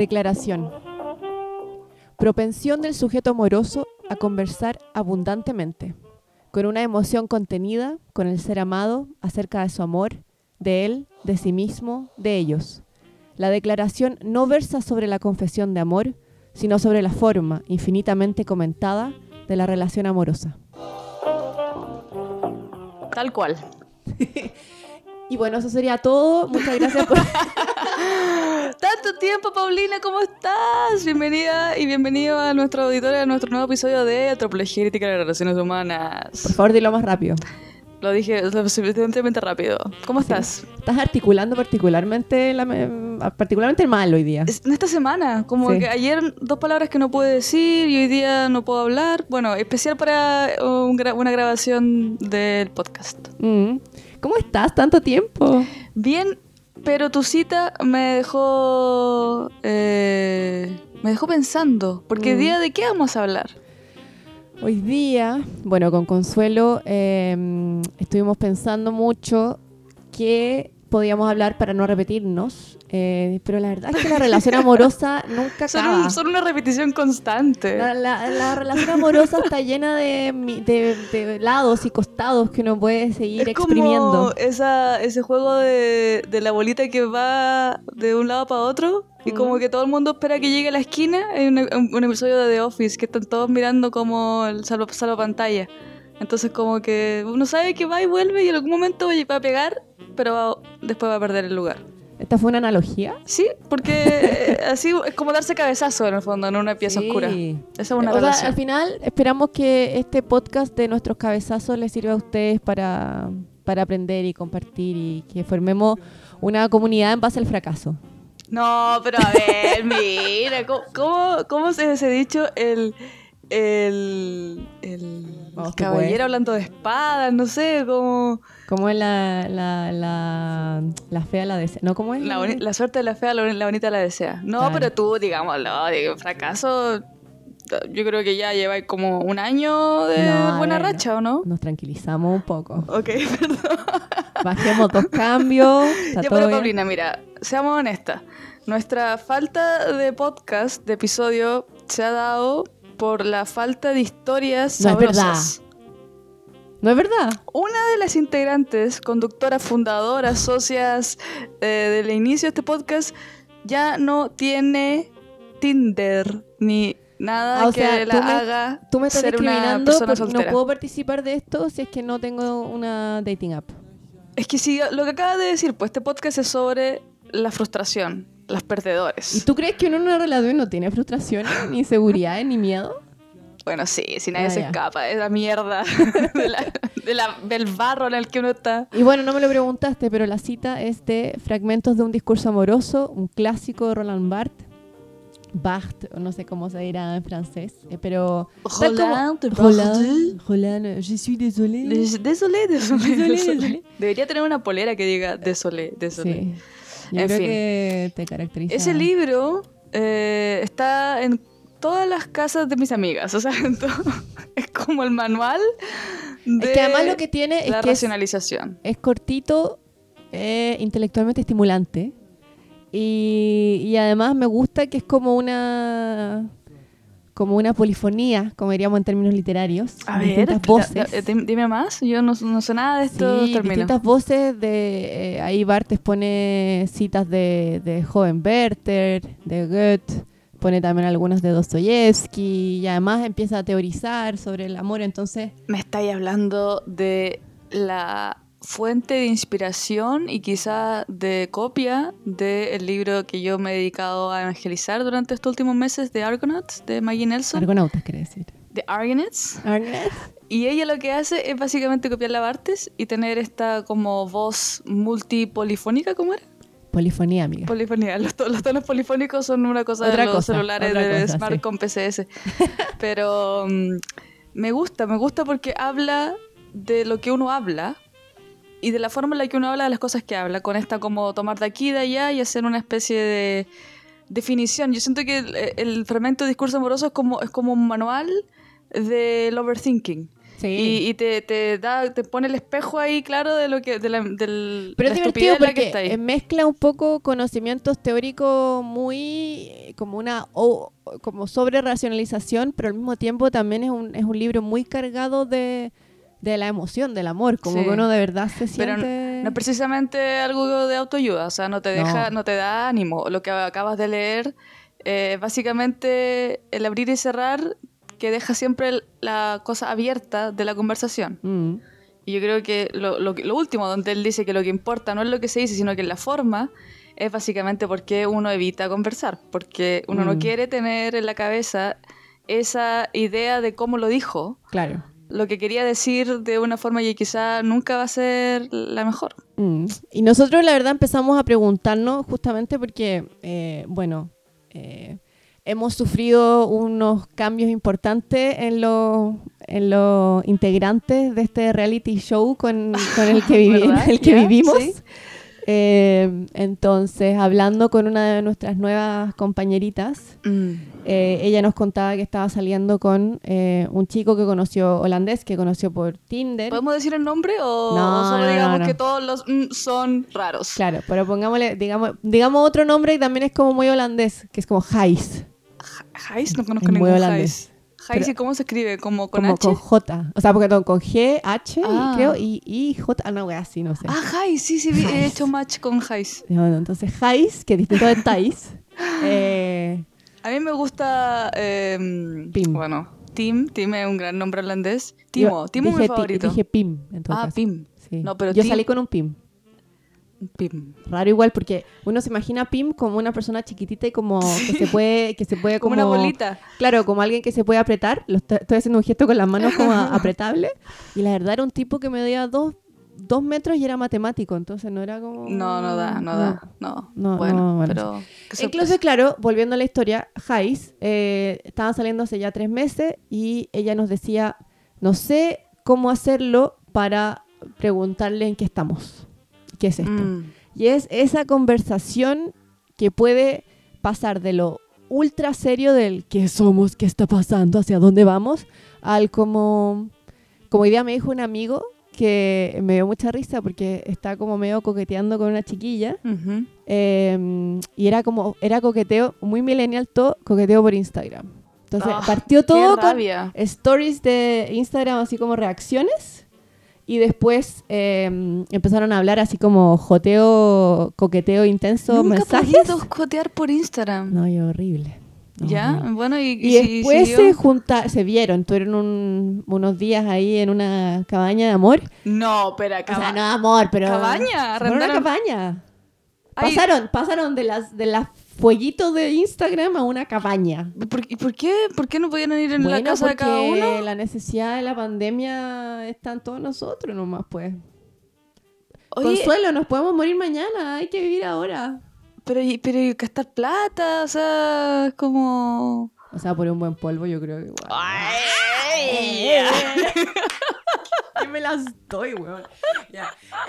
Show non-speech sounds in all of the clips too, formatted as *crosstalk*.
Declaración. Propensión del sujeto amoroso a conversar abundantemente, con una emoción contenida, con el ser amado, acerca de su amor, de él, de sí mismo, de ellos. La declaración no versa sobre la confesión de amor, sino sobre la forma, infinitamente comentada, de la relación amorosa. Tal cual. *laughs* Y bueno, eso sería todo. Muchas gracias por... *laughs* Tanto tiempo, Paulina, ¿cómo estás? Bienvenida y bienvenido a nuestro auditorio, a nuestro nuevo episodio de Antropología y de las Relaciones Humanas. Por favor, dilo más rápido. Lo dije lo suficientemente rápido. ¿Cómo estás? Estás articulando particularmente, la, particularmente mal hoy día. En esta semana, como que ayer dos palabras que no pude decir y hoy día no puedo hablar. Bueno, especial para una grabación del podcast. Mm. ¿Cómo estás? ¿Tanto tiempo? Bien, pero tu cita me dejó. Eh, me dejó pensando. Porque mm. día de qué vamos a hablar? Hoy día, bueno, con Consuelo em, estuvimos pensando mucho que podíamos hablar para no repetirnos, eh, pero la verdad es que la relación amorosa *laughs* nunca acaba. Son, una repetición constante. La, relación amorosa está llena de, lados y costados que uno puede seguir es exprimiendo. Como esa, ese juego de, la bolita que va de un lado para otro y como que todo el mundo espera que llegue a la esquina. Hay un, episodio de The Office que están todos mirando como el salvo, salvo pantalla. Entonces como que uno sabe que va y vuelve y en algún momento va a pegar, pero después va a perder el lugar. ¿Esta fue una analogía? Sí, porque así es como darse cabezazo en el fondo, en una pieza oscura. Esa es una o al final esperamos que este podcast de nuestros cabezazos les sirva a ustedes para, para aprender y compartir y que formemos una comunidad en base al fracaso. No, pero a ver, *laughs* mira, ¿cómo, cómo, se ha dicho el el, el, caballero hablando de espadas, no sé, como... ¿Cómo es la, la, la, la fea la desea? ¿No? ¿Cómo es? La, suerte de la fea, la, bonita la desea. No, pero tú, digámoslo, digo, fracaso, yo creo que ya lleva como un año de buena racha, ¿o no? Nos tranquilizamos un poco. Ok, *laughs* perdón. Bajemos dos cambios. Ya, pero Paulina, mira, seamos honestas. Nuestra falta de podcast, de episodio, se ha dado por la falta de historias no sabrosas. Es verdad. No es verdad. Una de las integrantes, conductoras, fundadoras, socias eh, del inicio de este podcast, ya no tiene Tinder ni nada ah, que la haga tú me estás ser una persona soltera. No puedo participar de esto si es que no tengo una dating app. Es que si lo que acabas de decir, pues este podcast es sobre la frustración los perdedores. ¿Y tú crees que uno en una relación no tiene frustraciones, *laughs* ni inseguridades, ni miedo? Bueno, sí, si nadie ah, se escapa de *laughs* la mierda, del barro en el que uno está. Y bueno, no me lo preguntaste, pero la cita es de Fragmentos de un discurso amoroso, un clásico de Roland Barthes. Barthes, no sé cómo se dirá en francés, eh, pero... Roland, Roland, Roland, je suis désolé. Désolé, désolé. Debería tener una polera que diga désolé, désolé. Sí. Yo creo que te caracteriza. Ese libro eh, está en todas las casas de mis amigas. O sea, *laughs* es como el manual de es que además lo que tiene la es racionalización. Es, cortito, eh, intelectualmente estimulante. Y, y además me gusta que es como una como una polifonía, como diríamos en términos literarios. A distintas voces. dime más, yo no, sé nada de esto. Sí, distintas voces. De, eh, ahí Bartes pone citas de, de Joven Werther, de Goethe, pone también algunas de Dostoyevsky y además empieza a teorizar sobre el amor. Entonces. Me estáis hablando de la fuente de inspiración y quizá de copia del libro que yo me he dedicado a evangelizar durante estos últimos meses de Argonauts, de Maggie Nelson. Argonautas, quiere decir. De Argonauts. Argonauts. Y ella lo que hace es básicamente copiar la Bartes y tener esta como voz multipolifónica, ¿cómo era? Polifonía, amiga. Polifonía. Los, tonos polifónicos son una cosa de los celulares de Smart con PCS. *laughs* Pero mm, me gusta, me gusta porque habla de lo que uno habla, y de la forma en la que uno habla de las cosas que habla, con esta como tomar de aquí y de allá y hacer una especie de definición. Yo siento que el, fragmento de discurso amoroso es como, es como un manual del overthinking. Y, te, te, da, te pone el espejo ahí, claro, de lo que, de la, del, Pero es divertido porque mezcla un poco conocimientos teóricos muy como una o, como sobre racionalización, pero al mismo tiempo también es un, es un libro muy cargado de, de la emoción, del amor, como que uno de verdad se siente... Pero no, es precisamente algo de autoayuda, o sea, no te deja, no, te da ánimo. Lo que acabas de leer, eh, básicamente el abrir y cerrar que deja siempre la cosa abierta de la conversación. Mm. Y yo creo que lo, lo, último, donde él dice que lo que importa no es lo que se dice, sino que es la forma, es básicamente porque uno evita conversar, porque uno no mm. quiere tener en la cabeza esa idea de cómo lo dijo. Claro. Lo que quería decir de una forma que quizá nunca va a ser la mejor. Mm. Y nosotros la verdad empezamos a preguntarnos justamente porque, eh, bueno, eh, hemos sufrido unos cambios importantes en los en los integrantes de este reality show con, el que, *laughs* el que vivimos. Eh, entonces, hablando con una de nuestras nuevas compañeritas, mm. eh, ella nos contaba que estaba saliendo con eh, un chico que conoció holandés, que conoció por Tinder. ¿Podemos decir el nombre o, solo digamos que todos los mm, son raros? Claro, pero pongámosle, digamos, digamos otro nombre y también es como muy holandés, que es como Hais. Hais, no conozco ningún Hais. Hais, ¿y cómo se escribe? ¿Como con como con J. O sea, porque con G, H, ah. creo, y, y J. Ah, no, así, no sé. Ah, Hais, sí, sí, he hecho match con Hais. Entonces Hais, que es distinto de Thais. *laughs* eh, a mí me gusta. Eh, Pim. Bueno, Tim. Tim es un gran nombre holandés. Timo. Timo es mi favorito. Dije Pim. Entonces. Ah, Pim. Sí. No, pero Yo salí con un Pim. Pim. Raro igual, porque uno se imagina a Pim como una persona chiquitita y como que se puede, que se puede *laughs* como, una bolita. Claro, como alguien que se puede apretar. estoy haciendo un gesto con las manos como *laughs* apretable. Y la verdad era un tipo que me dio dos, dos metros y era matemático, entonces no era como... No, no da, no, da, no. no bueno, pero... Incluso, claro, volviendo a la historia, Jais eh, estaban saliendo hace ya tres meses y ella nos decía, no sé cómo hacerlo para preguntarle en qué estamos. ¿Qué es esto? Mm. Y es esa conversación que puede pasar de lo ultra serio del qué somos, qué está pasando, hacia dónde vamos, al como, como idea me dijo un amigo que me dio mucha risa porque está como medio coqueteando con una chiquilla em, y era como, era coqueteo muy millennial todo, coqueteo por Instagram. Entonces ah, partió todo con stories de Instagram así como reacciones y después em, empezaron a hablar así como joteo, coqueteo intenso, Nunca mensajes. Nunca jotear por Instagram. No, yo horrible. ya, bueno, y, y, después se junta, se vieron, tuvieron unos días ahí en una cabaña de amor. No, pero O sea, no amor, pero cabaña, una cabaña. Pasaron, pasaron de las de las fueguitos de Instagram a una cabaña. ¿Y por qué, por qué no podían ir en la casa de cada uno? la necesidad de la pandemia está en todos nosotros nomás, pues. Consuelo, nos podemos morir mañana, hay que vivir ahora. Pero, pero gastar plata, o sea, es como... O sea, por un buen polvo yo creo que igual. Ay, *laughs* me las doy, weón.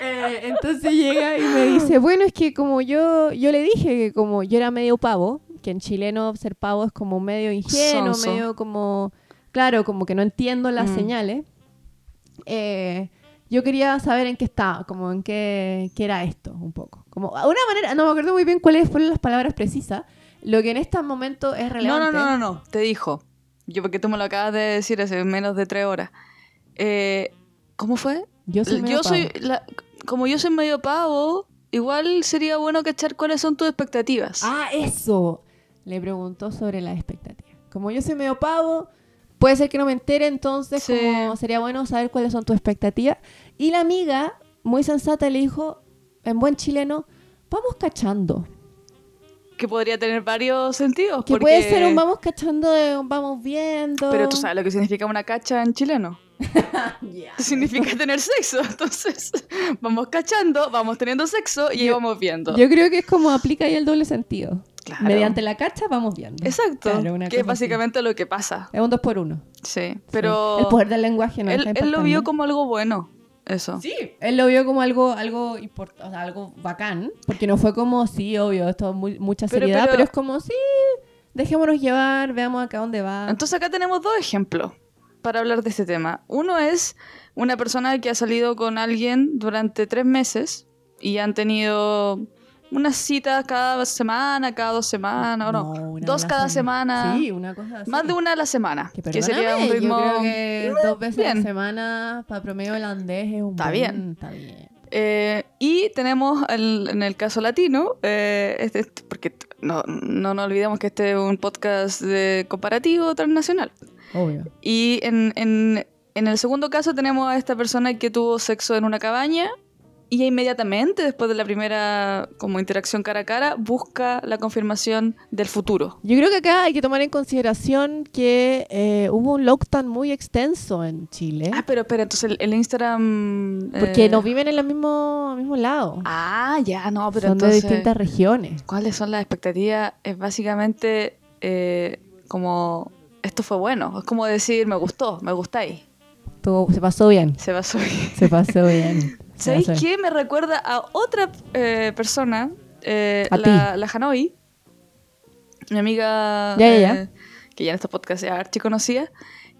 Eh, entonces llega y me dice, bueno, es que como yo, yo le dije que como yo era medio pavo, que en chileno ser pavo es como medio ingenuo, medio como, claro, como que no entiendo las mm. señales. Eh, yo quería saber en qué estaba, como en qué, qué era esto, un poco. Como, una manera, no me acuerdo muy bien cuáles fueron las palabras precisas. Lo que en este momento es relevante. No, no, no, no, no. te dijo. Yo, porque tú me lo acabas de decir hace menos de tres horas. Eh, ¿Cómo fue? Yo soy medio como yo soy medio pavo, igual sería bueno cachar cuáles son tus expectativas. Ah, eso. Le preguntó sobre las expectativas. Como yo soy medio pavo, puede ser que no me entere, entonces como sería bueno saber cuáles son tus expectativas. Y la amiga, muy sensata, le dijo, en buen chileno, vamos cachando. Que podría tener varios sentidos. Que puede ser un vamos cachando de un vamos viendo. Pero tú sabes lo que significa una cacha en chileno. *laughs* *laughs* Significa tener sexo. *laughs* Entonces, vamos cachando, vamos teniendo sexo y vamos viendo. Yo creo que es como aplica ahí el doble sentido. Mediante la cacha vamos viendo. Exacto. que es básicamente lo que pasa. Es un dos por uno. Sí, pero... El poder del lenguaje no Él, él lo vio como algo bueno. Eso. Sí, él lo vio como algo, algo, o sea, algo bacán, porque no fue como, sí, obvio, esto muy, mucha seriedad, pero, es como, sí, dejémonos llevar, veamos acá dónde va. Entonces acá tenemos dos ejemplos. Para hablar de este tema. Uno es una persona que ha salido con alguien durante tres meses y han tenido unas citas cada semana, cada dos semanas, o no, dos cada semana. Sí, una cosa así. Más de una a la semana. Que, sería un ritmo. Yo creo que dos veces a la semana para promedio holandés es un Está bien. Está bien. Eh, y tenemos en el caso latino, eh, este, porque no, no nos olvidemos que este es un podcast de comparativo transnacional. Obvio. Y en, en, en el segundo caso tenemos a esta persona que tuvo sexo en una cabaña y inmediatamente después de la primera como interacción cara a cara busca la confirmación del futuro. Yo creo que acá hay que tomar en consideración que eh, hubo un lockdown muy extenso en Chile. Ah, pero espera, entonces el, Instagram... Porque no viven en el mismo, mismo lado. Ah, ya, no, pero son de distintas regiones. ¿Cuáles son las expectativas? Es básicamente eh, como, esto fue bueno, es como decir, me gustó, me gustáis. se pasó bien. Se pasó bien. Se pasó bien. *laughs* ¿Sabéis qué? Me recuerda a otra eh, persona, eh, la, la, Hanoi, mi amiga, eh, que ya en estos podcasts ya archi conocía,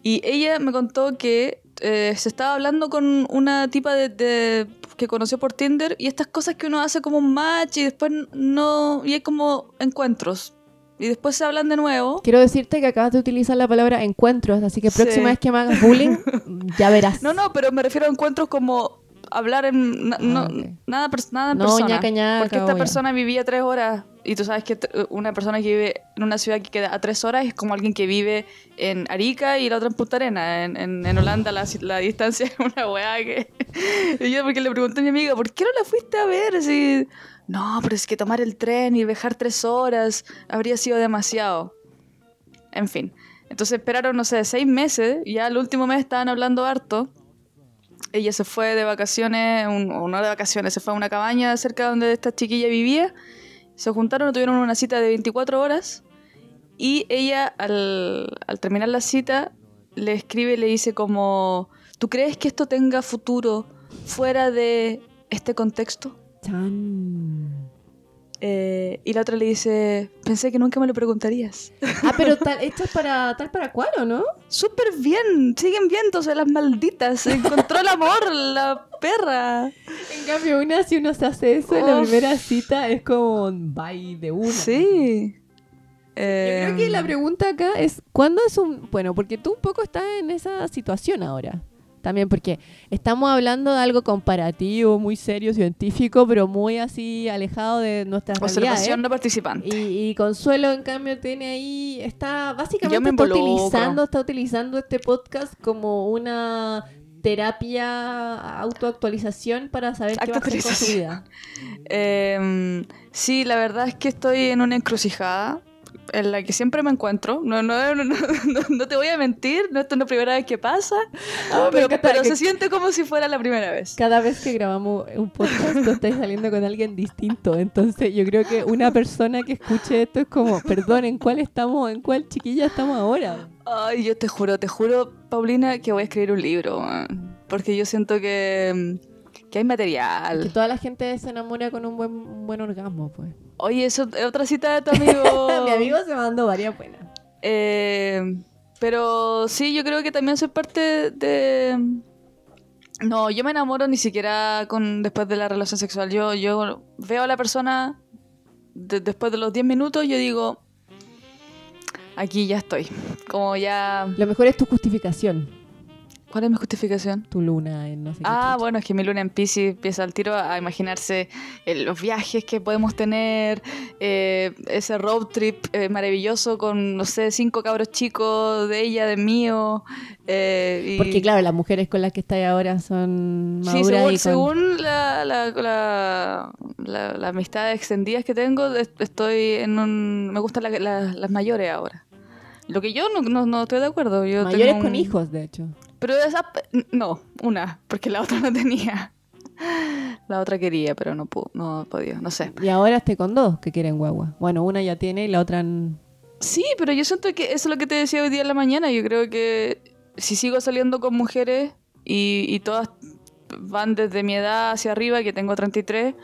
y ella me contó que se estaba hablando con una tipa de, que conoció por Tinder y estas cosas que uno hace como un match y después no, y hay como encuentros. Y después se hablan de nuevo. Quiero decirte que acabas de utilizar la palabra encuentros, así que próxima vez que me hagas bullying, *laughs* ya verás. No, no, pero me refiero a encuentros como hablar en ah, nada, nada en persona. porque esta persona vivía tres horas y tú sabes que una persona que vive en una ciudad que queda a tres horas es como alguien que vive en Arica y la otra en Punta Arena. En, en, Holanda la, la, distancia *laughs* es una weá que... y yo porque le pregunté a mi amiga, ¿por qué no la fuiste a ver? Así, no, pero es que tomar el tren y viajar tres horas habría sido demasiado. En fin. Entonces esperaron, no sé, seis meses ya el último mes estaban hablando harto ella se fue de vacaciones, o no de vacaciones, se fue a una cabaña cerca donde esta chiquilla vivía. Se juntaron, tuvieron una cita de 24 horas. Y ella, al, terminar la cita, le escribe y le dice como, ¿tú crees que esto tenga futuro fuera de este contexto? Eh, y la otra le dice, pensé que nunca me lo preguntarías. Ah, pero tal, esto es para tal para cual, ¿o no? Súper bien, siguen viéndose las malditas. Encontró el amor, la perra. En cambio, una, si uno se hace eso en la primera cita, es como bye de una. Sí. Yo creo que la em. pregunta acá es, ¿cuándo es un... Bueno, porque tú un poco estás en esa situación ahora también porque estamos hablando de algo comparativo, muy serio, científico, pero muy así alejado de nuestra Observación no participante. Y, Consuelo, en cambio, tiene ahí, está básicamente está utilizando, está utilizando este podcast como una terapia, autoactualización para saber qué va a hacer con su vida. *laughs* Em, sí, la verdad es que estoy en una encrucijada en la que siempre me encuentro. No, no, no, no, *laughs* te voy a mentir, no esto es la primera vez que pasa, ah, pero, se siente como si fuera la primera vez. Cada vez que grabamos un podcast, tú estás saliendo con alguien distinto. Entonces, yo creo que una persona que escuche esto es como, perdón, ¿en cuál estamos? ¿En cuál chiquilla estamos ahora? Ay, yo te juro, te juro, Paulina, que voy a escribir un libro. Porque yo siento que que hay material. Que toda la gente se enamora con un buen, buen orgasmo, pues. Oye, eso es otra cita de tu amigo. *laughs* Mi amigo se mandó varias buenas. Eh, pero sí, yo creo que también soy parte de... No, yo me enamoro ni siquiera con después de la relación sexual. Yo, yo veo a la persona después de los 10 minutos, yo digo, aquí ya estoy. Como ya... Lo mejor es tu justificación. ¿Cuál es mi justificación? Tu luna en no sé Ah, bueno, es que mi luna en Pisces empieza al tiro a imaginarse eh, los viajes que podemos tener, eh, ese road trip eh, maravilloso con, no sé, cinco cabros chicos de ella, de mío. Porque, claro, las mujeres con las que estáis ahora son maduras sí, según, y según la, la, la, amistad extendidas que tengo, estoy en un... Me gustan las mayores ahora. Lo que yo no, no, estoy de acuerdo. Yo mayores con hijos, de hecho. Pero esa... No, una, porque la otra no tenía. La otra quería, pero no pudo, no podía, no sé. Y ahora estoy con dos que quieren guagua. Bueno, una ya tiene y la otra... Sí, pero yo siento que eso es lo que te decía hoy día en la mañana. Yo creo que si sigo saliendo con mujeres y, todas van desde mi edad hacia arriba, que tengo 33,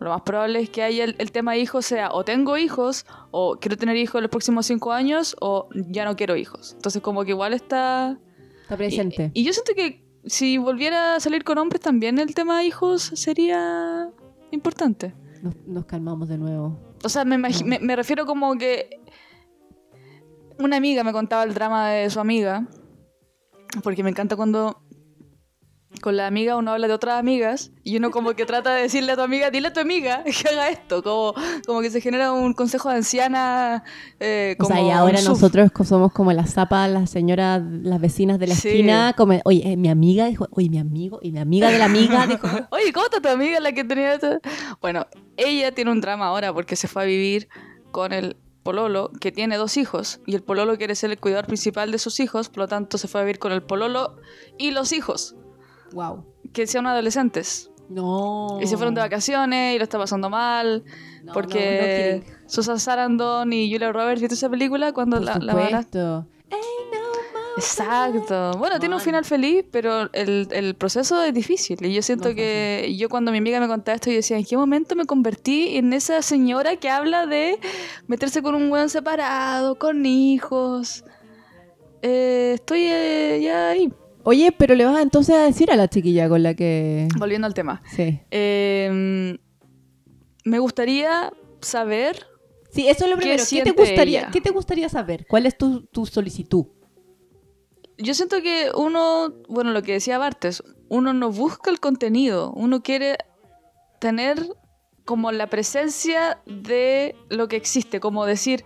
lo más probable es que haya el, el, tema hijos sea o tengo hijos, o quiero tener hijos en los próximos cinco años, o ya no quiero hijos. Entonces como que igual está Está presente. Y, yo siento que si volviera a salir con hombres también el tema de hijos sería importante. Nos, calmamos de nuevo. O sea, me, me refiero como que una amiga me contaba el drama de su amiga, porque me encanta cuando con la amiga uno habla de otras amigas y uno como que trata de decirle a tu amiga, dile a tu amiga *laughs* que haga esto, como, como que se genera un consejo de anciana. Eh, como o sea, y ahora nosotros somos como la zapa, las señoras, las vecinas de la esquina, como, oye, eh, mi amiga dijo, oye, mi amigo, y mi amiga de la amiga *laughs* dijo, oye, ¿cómo está tu amiga la que tenía esto? Bueno, ella tiene un drama ahora porque se fue a vivir con el pololo que tiene dos hijos y el pololo quiere ser el cuidador principal de sus hijos, por lo tanto se fue a vivir con el pololo y los hijos. Wow. Que sean adolescentes. No. Y se fueron de vacaciones y lo está pasando mal. porque Susan Sarandon y Julia Roberts, ¿viste esa película? Cuando la, la van a... Exacto. Bueno, tiene un final feliz, pero el, el, proceso es difícil. Y yo siento que yo cuando mi amiga me contaba esto, yo decía, ¿en qué momento me convertí en esa señora que habla de meterse con un buen separado, con hijos? Eh, estoy eh, ya ahí. Oye, pero le vas entonces a decir a la chiquilla con la que... Volviendo al tema. Sí. Em, me gustaría saber... Sí, eso es lo primero. ¿Qué, te gustaría, ¿Qué te gustaría saber? ¿Cuál es tu, tu solicitud? yo siento que uno, bueno, lo que decía Bartes, uno no busca el contenido, uno quiere tener como la presencia de lo que existe, como decir,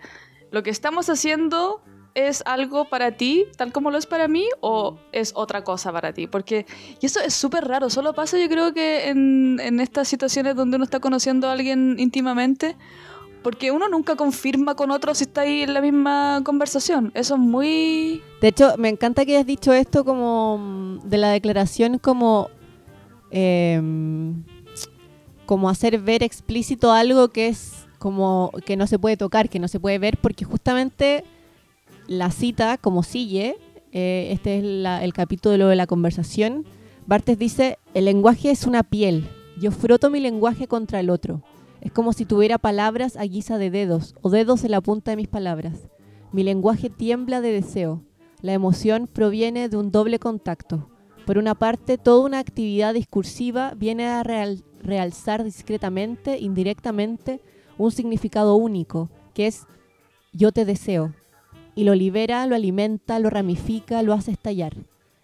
lo que estamos haciendo es algo para ti, tal como lo es para mí, o es otra cosa para ti. Porque, y eso es súper raro, solo pasa yo creo que en, en estas situaciones donde uno está conociendo a alguien íntimamente, porque uno nunca confirma con otro si está ahí en la misma conversación. Eso es muy... De hecho, me encanta que hayas dicho esto como mm, de la declaración como... Em, como hacer ver explícito algo que es como que no se puede tocar, que no se puede ver, porque justamente la cita, como sigue, eh, este es el capítulo de la conversación, Bartes dice, el lenguaje es una piel, yo froto mi lenguaje contra el otro. Es como si tuviera palabras a guisa de dedos o dedos en la punta de mis palabras. Mi lenguaje tiembla de deseo. La emoción proviene de un doble contacto. Por una parte, toda una actividad discursiva viene a realzar discretamente, indirectamente, un significado único, que es yo te deseo. Y lo libera, lo alimenta, lo ramifica, lo hace estallar.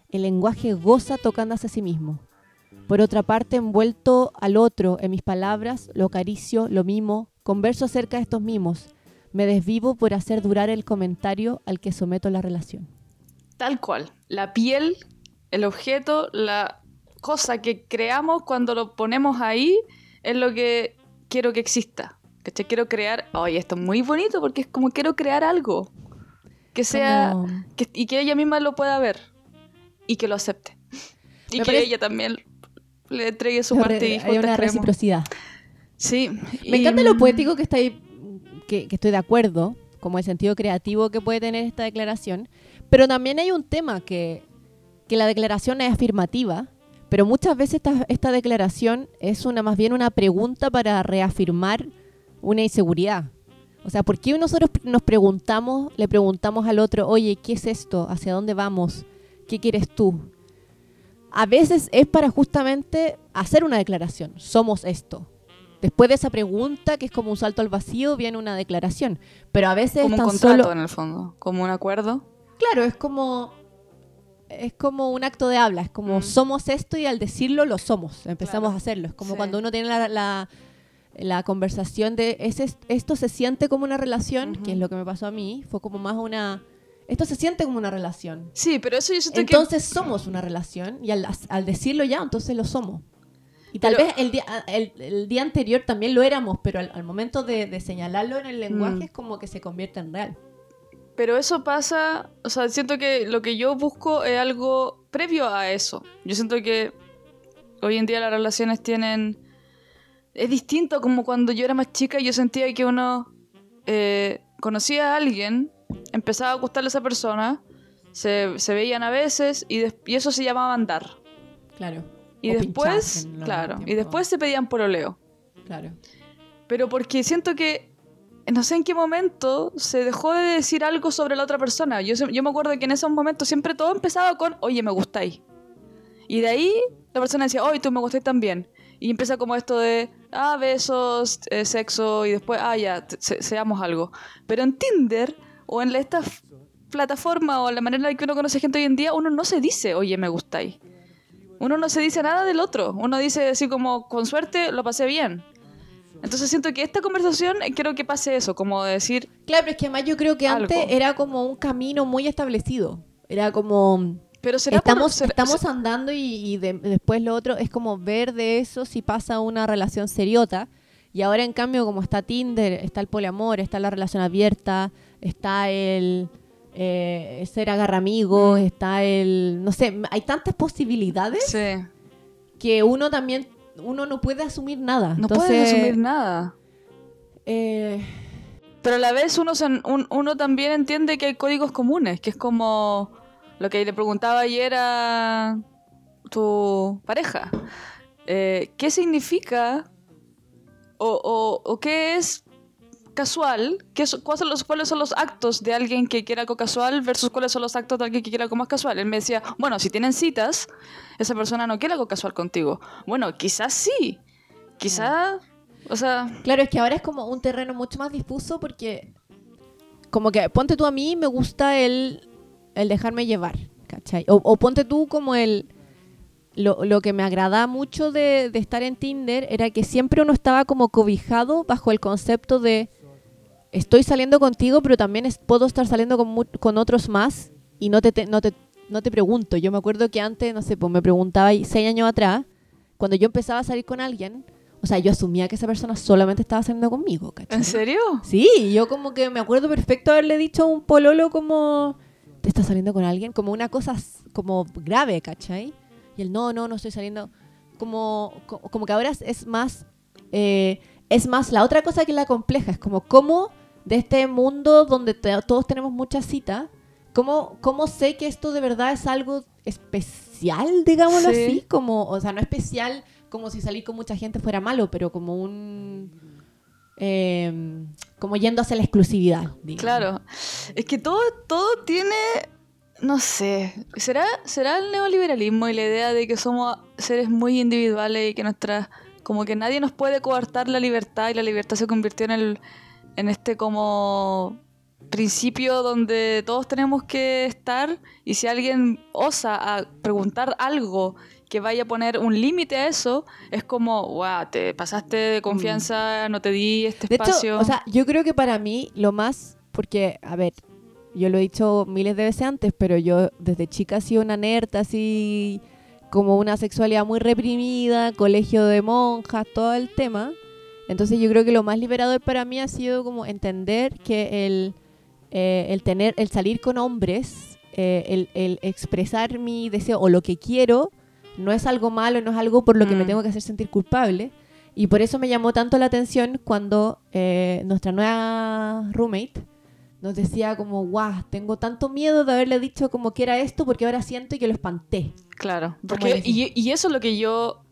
El lenguaje goza tocándose a sí mismo. Por otra parte, envuelto al otro en mis palabras, lo acaricio, lo mimo, converso acerca de estos mimos, me desvivo por hacer durar el comentario al que someto la relación. Tal cual. La piel, el objeto, la cosa que creamos cuando lo ponemos ahí es lo que quiero que exista. Que Quiero crear. Oye, esto es muy bonito porque es como quiero crear algo. Que sea. y que ella misma lo pueda ver. Y que lo acepte. Y que ella también le entregue su parte y Hay una reciprocidad. Sí. Me encanta lo poético que está ahí, que, estoy de acuerdo, como el sentido creativo que puede tener esta declaración, pero también hay un tema que, que la declaración es afirmativa, pero muchas veces esta, esta declaración es una más bien una pregunta para reafirmar una inseguridad. O sea, ¿por qué nosotros nos preguntamos, le preguntamos al otro, oye, ¿qué es esto? ¿Hacia dónde vamos? ¿Qué quieres tú? a veces es para justamente hacer una declaración, somos esto. Después de esa pregunta, que es como un salto al vacío, viene una declaración. Pero a veces como un contrato en el fondo, como un acuerdo. Claro, es como es como un acto de habla, es como mm. somos esto y al decirlo lo somos, empezamos a hacerlo. Es como cuando uno tiene la, la, conversación de esto se siente como una relación, que es lo que me pasó a mí, fue como más una esto se siente como una relación. Sí, pero eso yo siento entonces somos una relación y al, decirlo ya, entonces lo somos. Y tal vez el día, el, día anterior también lo éramos, pero al, momento de, señalarlo en el lenguaje mm. es como que se convierte en real. Pero eso pasa, o sea, siento que lo que yo busco es algo previo a eso. Yo siento que hoy en día las relaciones tienen... Es distinto como cuando yo era más chica y yo sentía que uno eh, conocía a alguien empezaba a gustarle a esa persona, se, veían a veces y, eso se llamaba andar. Claro. Y después, claro, y después se pedían por oleo. Claro. Pero porque siento que no sé en qué momento se dejó de decir algo sobre la otra persona. Yo, yo me acuerdo que en esos momentos siempre todo empezaba con, oye, me gustáis. Y de ahí la persona decía, oye, tú me gustáis también. Y empieza como esto de, ah, besos, eh, sexo, y después, ah, ya, seamos algo. Pero en Tinder o en esta plataforma o la manera en que uno conoce gente hoy en día, uno no se dice, oye, me gustáis. Uno no se dice nada del otro. Uno dice así como, con suerte, lo pasé bien. Entonces siento que esta conversación eh, quiero que pase eso, como decir... Claro, pero es que además yo creo que antes era como un camino muy establecido. Era como... Pero estamos, estamos andando y, después lo otro es como ver de eso si pasa una relación seriota. Y ahora en cambio como está Tinder, está el poliamor, está la relación abierta, está el eh, ser agarra amigos, mm. está el... No sé, hay tantas posibilidades que uno también uno no puede asumir nada. No puede asumir nada. Eh, Pero a la vez uno, uno también entiende que hay códigos comunes, que es como lo que le preguntaba ayer a tu pareja. Eh, ¿Qué significa o, qué es casual? ¿Qué, cuáles, son los, ¿Cuáles son los actos de alguien que quiera algo casual versus cuáles son los actos de alguien que quiera algo más casual? Él me decía, bueno, si tienen citas, esa persona no quiere algo casual contigo. Bueno, quizás sí. Quizás, o sea... Claro, es que ahora es como un terreno mucho más difuso porque como que ponte tú a mí, me gusta el, el dejarme llevar, ¿cachai? O, ponte tú como el... Lo, lo que me agrada mucho de, de, estar en Tinder era que siempre uno estaba como cobijado bajo el concepto de estoy saliendo contigo, pero también es, puedo estar saliendo con, con otros más y no te, no te no te pregunto. Yo me acuerdo que antes, no sé, pues me preguntaba seis años atrás, cuando yo empezaba a salir con alguien, o sea, yo asumía que esa persona solamente estaba saliendo conmigo, ¿cachai? ¿En serio? Sí, yo como que me acuerdo perfecto haberle dicho a un pololo como, ¿te estás saliendo con alguien? Como una cosa como grave, ¿cachai? Y él, no, no, no estoy saliendo. Como, como que ahora es más, eh, es más la otra cosa que la compleja, es como cómo de este mundo donde todos tenemos muchas citas, ¿Cómo, ¿Cómo sé que esto de verdad es algo especial, digámoslo así? Como, o sea, no especial como si salir con mucha gente fuera malo, pero como un... Em, como yendo hacia la exclusividad. Claro. Es que todo, todo tiene... No sé, ¿será, ¿será el neoliberalismo y la idea de que somos seres muy individuales y que nuestra... como que nadie nos puede coartar la libertad y la libertad se convirtió en el en este como principio donde todos tenemos que estar y si alguien osa a preguntar algo que vaya a poner un límite a eso, es como, wow, te pasaste de confianza, mm. no te di este espacio. o sea, yo creo que para mí lo más, porque, a ver, yo lo he dicho miles de veces antes, pero yo desde chica he sido una nerd, así como una sexualidad muy reprimida, colegio de monjas, todo el tema. Entonces yo creo que lo más liberador para mí ha sido como entender que el eh, el tener, el salir con hombres, eh, el, expresar mi deseo o lo que quiero, no es algo malo, no es algo por lo que me mm. tengo que hacer sentir culpable. Y por eso me llamó tanto la atención cuando eh, nuestra nueva roommate nos decía como, guau, tengo tanto miedo de haberle dicho como que era esto porque ahora siento que lo espanté. Claro, porque, y, eso es lo que yo,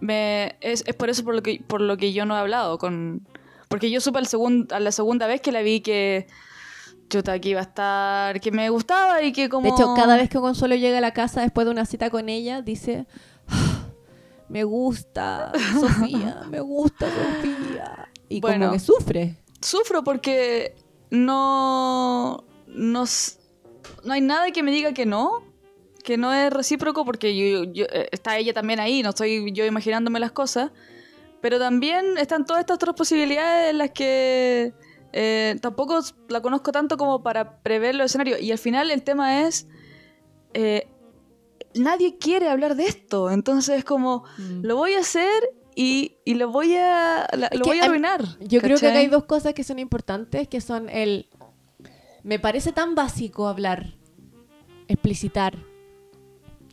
me, es, es, por eso por lo, que, por lo que yo no he hablado con... Porque yo supe al a la segunda vez que la vi que chuta, aquí iba a estar, que me gustaba y que como... De hecho, cada vez que Consuelo llega a la casa después de una cita con ella, dice, ah, me gusta *laughs* Sofía, me gusta Sofía. Y como que sufre. Sufro porque no, no, no hay nada que me diga que no, que no es recíproco porque yo, eh, está ella también ahí, no estoy yo imaginándome las cosas. Pero también están todas estas otras posibilidades en las que eh, tampoco la conozco tanto como para prever los escenarios. Y al final el tema es... Eh, nadie quiere hablar de esto. Entonces es como, mm. lo voy a hacer y, y lo voy a, lo voy a arruinar. Yo creo que hay dos cosas que son importantes, que son el... Me parece tan básico hablar, explicitar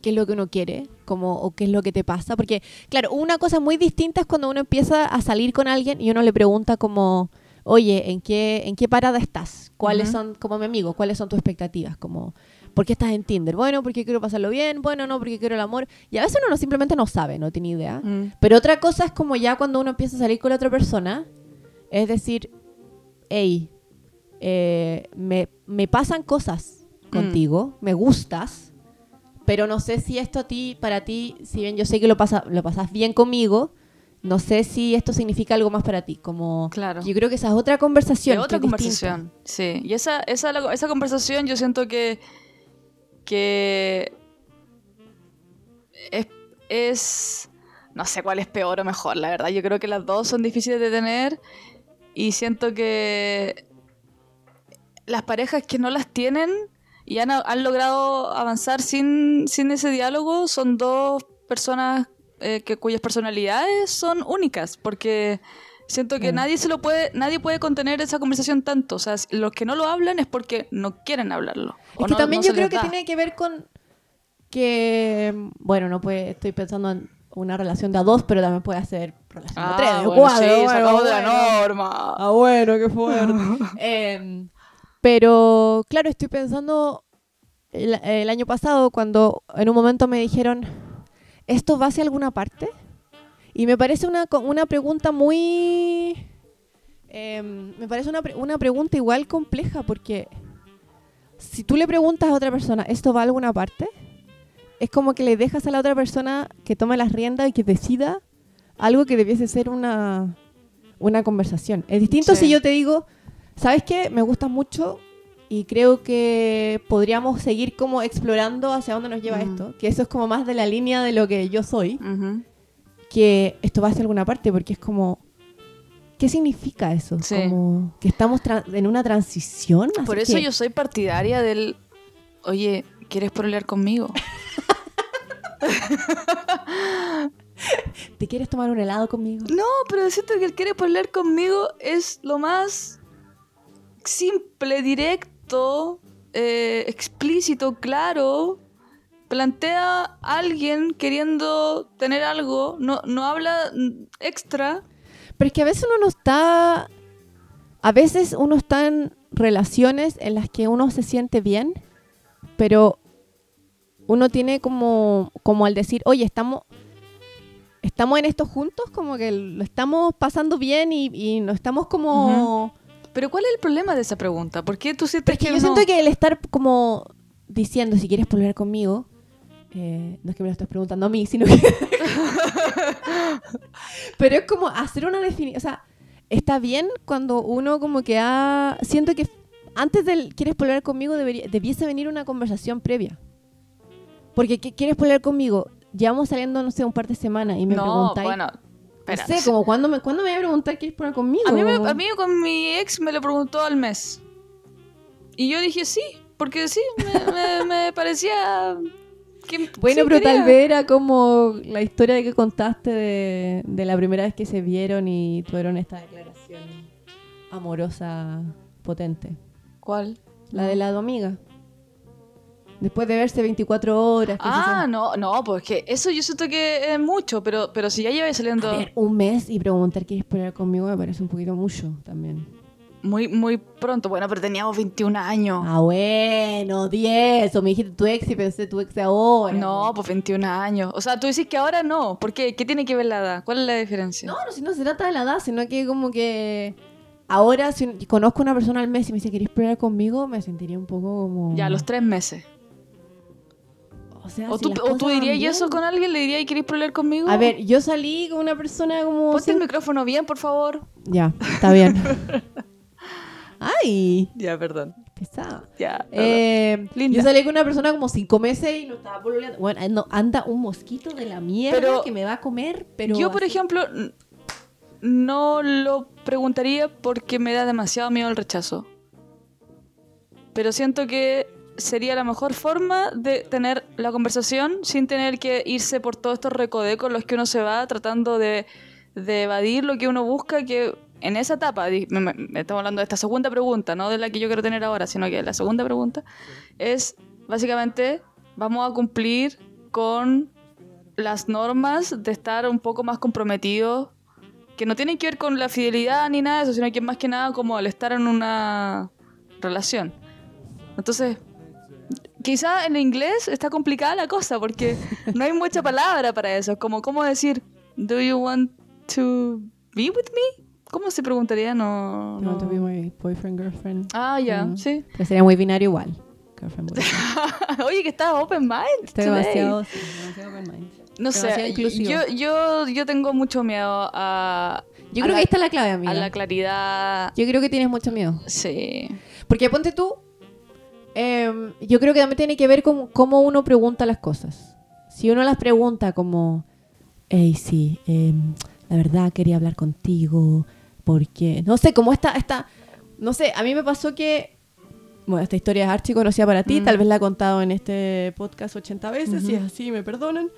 qué es lo que uno quiere, como, o qué es lo que te pasa. Porque, claro, una cosa muy distinta es cuando uno empieza a salir con alguien y uno le pregunta como oye, ¿en qué, en qué parada estás? ¿Cuáles son, como mi amigo, cuáles son tus expectativas? Como, ¿por qué estás en Tinder? Bueno, porque quiero pasarlo bien, bueno, no, porque quiero el amor. Y a veces uno simplemente no sabe, no tiene idea. Mm. Pero otra cosa es como ya cuando uno empieza a salir con la otra persona, es decir, hey, eh, me, me, pasan cosas mm. contigo, me gustas, pero no sé si esto a ti, para ti, si bien yo sé que lo, pasa, lo pasas bien conmigo, no sé si esto significa algo más para ti. Como, claro. Yo creo que esa es otra conversación. otra conversación, sí. Y esa, esa, esa conversación yo siento que, que es, es, No sé cuál es peor o mejor, la verdad. Yo creo que las dos son difíciles de tener y siento que las parejas que no las tienen y han, han logrado avanzar sin, sin ese diálogo son dos personas eh, que, cuyas personalidades son únicas, porque siento que nadie se lo puede, nadie puede contener esa conversación tanto. O sea, los que no lo hablan es porque no quieren hablarlo. Es que también yo creo que tiene que ver con que, bueno, no puede, estoy pensando en una relación de a dos, pero también puede ser relación de ah, tres, de cuatro. Sí, bueno, de la norma. Ah, bueno, qué fuerte. *laughs* Em, pero, claro, estoy pensando el, año pasado cuando en un momento me dijeron, ¿esto va hacia alguna parte? Y me parece una, una pregunta muy... Em, me parece una, una pregunta igual compleja porque si tú le preguntas a otra persona, ¿esto va a alguna parte? Es como que le dejas a la otra persona que tome las riendas y que decida algo que debiese ser una, una conversación. Es distinto si yo te digo, ¿sabes qué? Me gusta mucho y creo que podríamos seguir como explorando hacia dónde nos lleva esto, que eso es como más de la línea de lo que yo soy, que esto va hacia alguna parte, porque es como, ¿qué significa eso? Como que estamos en una transición. Por eso yo soy partidaria del, oye, ¿quieres pelear conmigo? *laughs* ¿Te quieres tomar un helado conmigo? No, pero siento que el quiere pelear conmigo es lo más simple, directo eh, explícito, claro, plantea a alguien queriendo tener algo, no, no habla extra. Pero es que a veces uno no está. A veces uno está en relaciones en las que uno se siente bien, pero uno tiene como, como al decir, oye, estamos, estamos en esto juntos, como que lo estamos pasando bien y, y no estamos como. Pero ¿cuál es el problema de esa pregunta? ¿Por qué tú sientes que, yo siento que el estar como diciendo si quieres volver conmigo, eh, no es que me lo estés preguntando a mí, sino que... *laughs* Pero es como hacer una definición, o sea, está bien cuando uno como que ha... Siento que antes del quieres volver conmigo debería, debiese venir una conversación previa. Porque ¿quieres volver conmigo? Llevamos saliendo, no sé, un par de semanas y me no, bueno, no sé, como cuando me, cuando me voy a preguntar quieres poner conmigo. A mí, a mí con mi ex me lo preguntó al mes. Y yo dije sí, porque sí, me, *laughs* parecía que bueno, pero tal vez era como la historia de que contaste de, de, la primera vez que se vieron y tuvieron esta declaración amorosa potente. ¿Cuál? La de la amiga. Después de verse 24 horas. Ah, no, no, pues que eso yo siento que es mucho, pero, pero si ya lleva saliendo... un mes y preguntar quieres pelear conmigo me parece un poquito mucho también. Muy, muy pronto, bueno, pero teníamos 21 años. Ah, bueno, 10. O me dijiste tu ex y pensé tu ex ahora. No, pues 21 años. O sea, tú dices que ahora no. ¿Por qué? ¿Qué tiene que ver la edad? ¿Cuál es la diferencia? No, no, si no se trata de la edad, sino que como que ahora si conozco a una persona al mes y me dice, ¿querés pelear conmigo? Me sentiría un poco como... Ya, los tres meses. O, tú, dirías eso con alguien, le dirías, ¿queréis pelear conmigo? A ver, yo salí con una persona como... Ponte el micrófono bien, por favor. Ya, está bien. *laughs* Ay. Ya, perdón. Pesada. Ya. Eh, yo salí con una persona como cinco meses y no estaba pololeando. Bueno, anda un mosquito de la mierda que me va a comer, pero... Yo, por ejemplo, no lo preguntaría porque me da demasiado miedo el rechazo. Pero siento que sería la mejor forma de tener la conversación sin tener que irse por todos estos recodecos los que uno se va tratando de, evadir lo que uno busca, que en esa etapa, estamos hablando de esta segunda pregunta, no de la que yo quiero tener ahora, sino que la segunda pregunta es básicamente, vamos a cumplir con las normas de estar un poco más comprometidos, que no tienen que ver con la fidelidad ni nada de eso, sino que más que nada como el estar en una relación. Entonces, quizá en inglés está complicada la cosa porque no hay mucha palabra para eso. Como, ¿cómo decir, do you want to be with me? ¿Cómo se preguntaría? No. no. to be my boyfriend, girlfriend. Ah, ya, sí. Pero sería muy binario igual. Girlfriend, boyfriend. *laughs* Oye, que estás open mind. Estoy demasiado, sí, demasiado open mind. No sé, yo, yo, yo tengo mucho miedo a. Yo creo que ahí está la clave, amiga. A la claridad. Yo creo que tienes mucho miedo. Sí. Porque ponte tú. Em, yo creo que también tiene que ver con cómo uno pregunta las cosas. Si uno las pregunta como. Hey, sí, em, la verdad quería hablar contigo. Porque. No sé, como esta, esta. No sé, a mí me pasó que. Bueno, esta historia es archi conocida para ti. Mm. Tal vez la he contado en este podcast 80 veces. Si es así, me perdonan.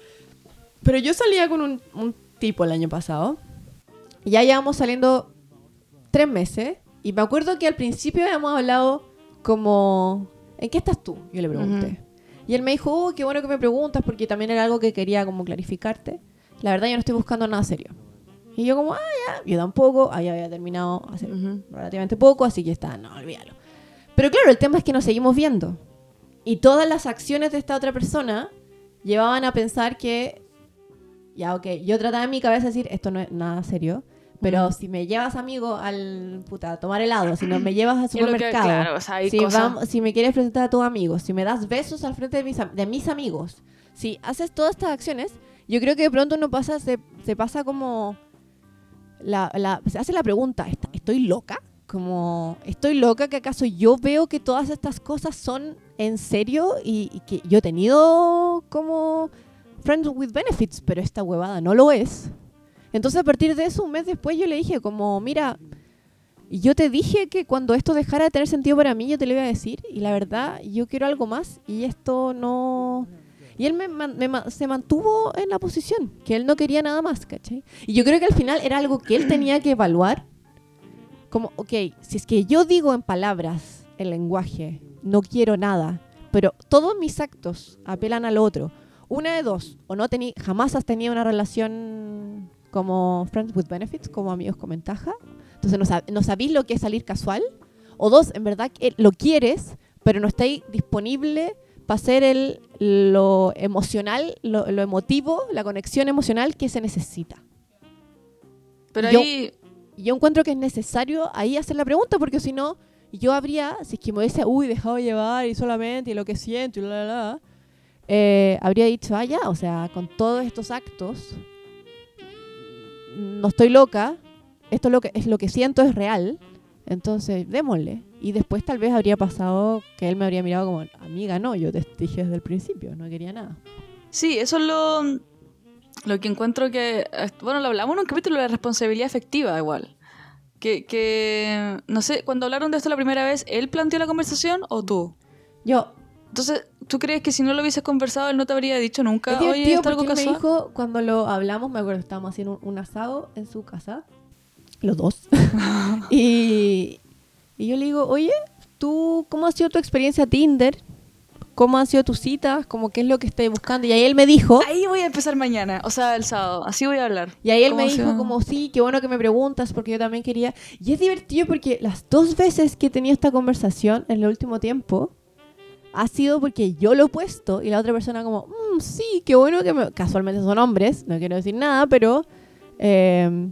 Pero yo salía con un, tipo el año pasado. Y ya llevamos saliendo tres meses. Y me acuerdo que al principio habíamos hablado como... ¿En qué estás tú? Yo le pregunté. Y él me dijo, oh, qué bueno que me preguntas porque también era algo que quería como clarificarte. La verdad yo no estoy buscando nada serio. Y yo como, ah, ya, yo tampoco. Ahí había terminado hace relativamente poco, así que está, no, olvídalo. Pero claro, el tema es que nos seguimos viendo. Y todas las acciones de esta otra persona llevaban a pensar que ya, ok, yo trataba en mi cabeza de decir, esto no es nada serio. Pero si me llevas, amigo, al puta, a tomar helado, si no me llevas al supermercado, si, me quieres presentar a tus amigos, si me das besos al frente de mis, de mis amigos, si haces todas estas acciones, yo creo que de pronto uno pasa, se, se pasa como. La, la, se hace la pregunta: ¿estoy loca? Como, ¿estoy loca? ¿Que acaso yo veo que todas estas cosas son en serio y, y que yo he tenido como Friends with Benefits, pero esta huevada no lo es. Entonces a partir de eso, un mes después yo le dije como, mira, yo te dije que cuando esto dejara de tener sentido para mí, yo te lo iba a decir. Y la verdad, yo quiero algo más y esto no... Y él me, se mantuvo en la posición, que él no quería nada más, ¿cachai? Y yo creo que al final era algo que él tenía que evaluar. Como, ok, si es que yo digo en palabras el lenguaje, no quiero nada, pero todos mis actos apelan al otro, una de dos, o no jamás has tenido una relación como Friends with Benefits, como amigos con ventaja, entonces no, sabéis lo que es salir casual, o dos, en verdad lo quieres, pero no estáis disponible para hacer el, lo emocional, lo, emotivo, la conexión emocional que se necesita. Pero ahí... Yo encuentro que es necesario ahí hacer la pregunta, porque si no, yo habría, si es que me hubiese, uy, dejado llevar y solamente y lo que siento y la, la, la eh, habría dicho, ah, ya, o sea, con todos estos actos, no estoy loca, esto es lo que, es lo que siento, es real, entonces démosle. Y después tal vez habría pasado que él me habría mirado como, amiga, no, yo te dije desde el principio, no quería nada. Sí, eso es lo, lo que encuentro que, bueno, lo hablamos en un capítulo de la responsabilidad efectiva igual. Que, que, no sé, cuando hablaron de esto la primera vez, ¿él planteó la conversación o tú? Yo, entonces, ¿tú crees que si no lo hubieses conversado, él no te habría dicho nunca? Oye, ¿está algo casual? me dijo, cuando lo hablamos, me acuerdo estábamos haciendo un, asado en su casa, los dos. *laughs* y, y yo le digo, oye, ¿tú cómo ha sido tu experiencia Tinder? ¿Cómo han sido tus citas? ¿Cómo qué es lo que estoy buscando? Y ahí él me dijo... Ahí voy a empezar mañana, o sea, el sábado. Así voy a hablar. Y ahí él me dijo como, sí, qué bueno que me preguntas, porque yo también quería... Y es divertido porque las dos veces que he tenido esta conversación en el último tiempo, ha sido porque yo lo he puesto y la otra persona como, mm, sí, qué bueno que me... Casualmente son hombres, no quiero decir nada, pero eh,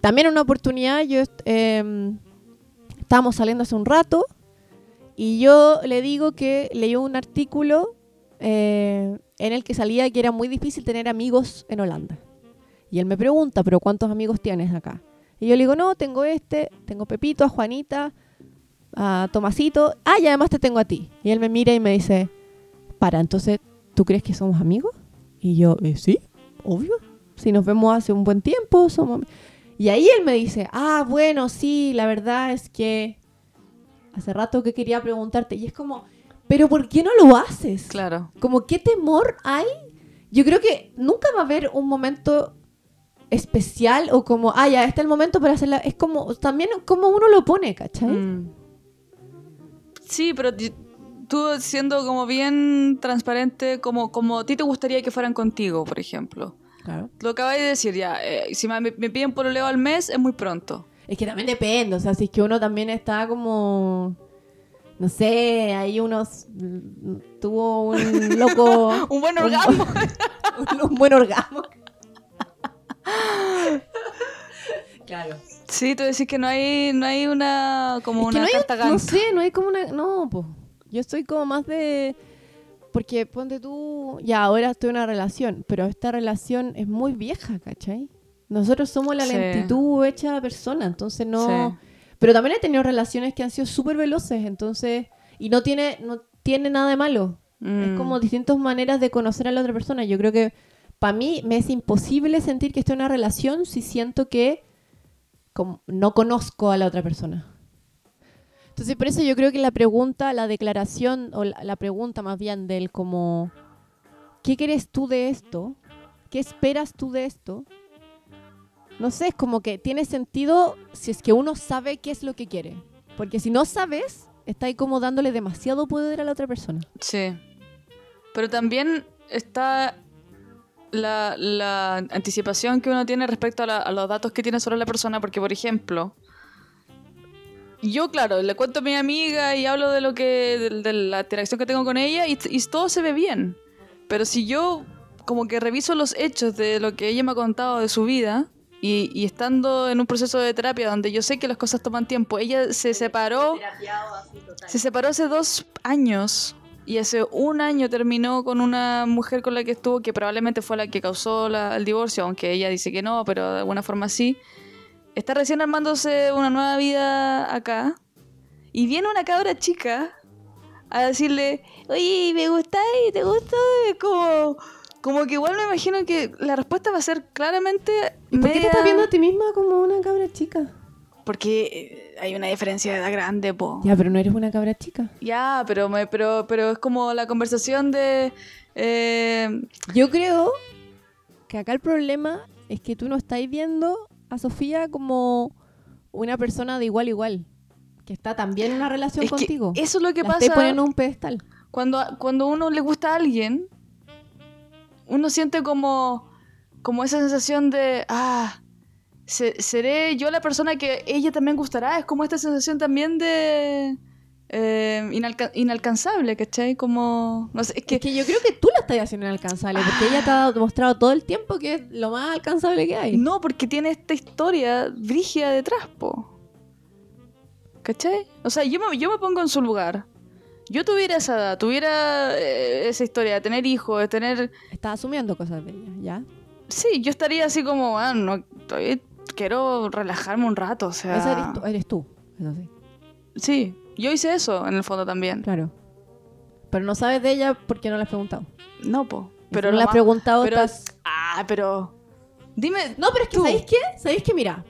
también una oportunidad, yo eh, estábamos saliendo hace un rato y yo le digo que leyó un artículo eh, en el que salía que era muy difícil tener amigos en Holanda. Y él me pregunta, pero ¿cuántos amigos tienes acá? Y yo le digo, no, tengo este, tengo Pepito, a Juanita, a Tomasito, ah, y además te tengo a ti. Y él me mira y me dice, para, entonces, ¿tú crees que somos amigos? Y yo, eh, sí, obvio. Si nos vemos hace un buen tiempo, somos... Y ahí él me dice, ah, bueno, sí, la verdad es que hace rato que quería preguntarte. Y es como, pero ¿por qué no lo haces? Claro. Como, ¿qué temor hay? Yo creo que nunca va a haber un momento especial o como, ah, ya, está el momento para hacerla. Es como, también como uno lo pone, ¿cachai? Mm. Sí, pero tú siendo como bien transparente, como, como a ti te gustaría que fueran contigo, por ejemplo. Claro. Lo acabáis de decir ya, eh, si me, me, piden por leo al mes, es muy pronto. Es que también depende, o sea, si es que uno también está como, no sé, ahí unos, tuvo un *laughs* loco... un buen orgasmo. *laughs* un, buen orgasmo. *laughs* claro. Sí, tú decís que no hay, no hay una como una no, carta no sé, no hay como una. No, pues. Yo estoy como más de. Porque ponte tú. Ya, ahora estoy en una relación, pero esta relación es muy vieja, ¿cachai? Nosotros somos la lentitud hecha persona, entonces no. Pero también he tenido relaciones que han sido súper veloces, entonces. Y no tiene, no tiene nada de malo. Es mm. como distintas maneras de conocer a la otra persona. Yo creo que para mí me es imposible sentir que estoy en una relación si siento que no conozco a la otra persona. Entonces, por eso yo creo que la pregunta, la declaración, o la, pregunta más bien del como, ¿qué quieres tú de esto? ¿Qué esperas tú de esto? No sé, es como que tiene sentido si es que uno sabe qué es lo que quiere. Porque si no sabes, está ahí como dándole demasiado poder a la otra persona. Sí. Pero también está la, anticipación que uno tiene respecto a, los datos que tiene sobre la persona, porque por ejemplo, yo claro, le cuento a mi amiga y hablo de lo que, de, la interacción que tengo con ella y, todo se ve bien. Pero si yo como que reviso los hechos de lo que ella me ha contado de su vida, y, estando en un proceso de terapia donde yo sé que las cosas toman tiempo, ella se separó. Se separó hace dos años y hace un año terminó con una mujer con la que estuvo, que probablemente fue la que causó el divorcio, aunque ella dice que no, pero de alguna forma sí. Está recién armándose una nueva vida acá. Y viene una cabra chica a decirle, oye, me gusta y te gusta. Como, como que igual me imagino que la respuesta va a ser claramente... ¿Por qué te estás viendo a ti misma como una cabra chica? Porque eh, hay una diferencia de edad grande, po. Ya, pero no eres una cabra chica. Ya, pero, me, pero, pero es como la conversación de... Eh, Yo creo que acá el problema es que tú no estás viendo a Sofía como una persona de igual a igual. Que está también en una relación contigo. eso es lo que pasa. Te ponen un pedestal. Cuando, cuando uno le gusta a alguien, uno siente como, como esa sensación de, ah, seré yo la persona que ella también gustará. Es como esta sensación también de eh, inalcanzable, ¿cachai? Como. No sé, es, que... yo creo que tú la estás haciendo inalcanzable, porque ella te ha demostrado todo el tiempo que es lo más alcanzable que hay. No, porque tiene esta historia brígida detrás, po. ¿Cachai? O sea, yo me, yo me pongo en su lugar. Yo tuviera esa edad, tuviera eh, esa historia de tener hijos, de tener. Estás asumiendo cosas de ella, ¿ya? Sí, yo estaría así como, ah, no, estoy quiero relajarme un rato, o sea... Esa eres tú, eres tú, eso sí. Sí, yo hice eso en el fondo también. Claro. Pero no sabes de ella porque no la has preguntado. No, po. Pero no la has preguntado, pero, Ah, pero... Dime... No, pero es que, ¿sabéis qué? ¿Sabéis qué? Mira,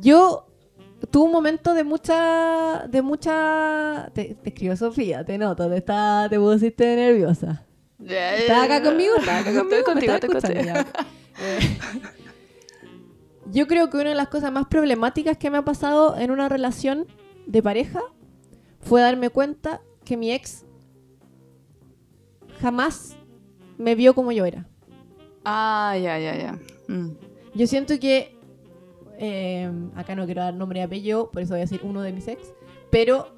yo tuve un momento de mucha... De mucha... Te, escribo Sofía, te noto, te, está, te pusiste nerviosa. ¿Estás acá conmigo? ¿Estás acá conmigo? Estoy contigo, te. *laughs* Yo creo que una de las cosas más problemáticas que me ha pasado en una relación de pareja fue darme cuenta que mi ex jamás me vio como yo era. Ah, ya, ya, ya. Mm. Yo siento que, eh, acá no quiero dar nombre y apellido, por eso voy a decir uno de mis ex, pero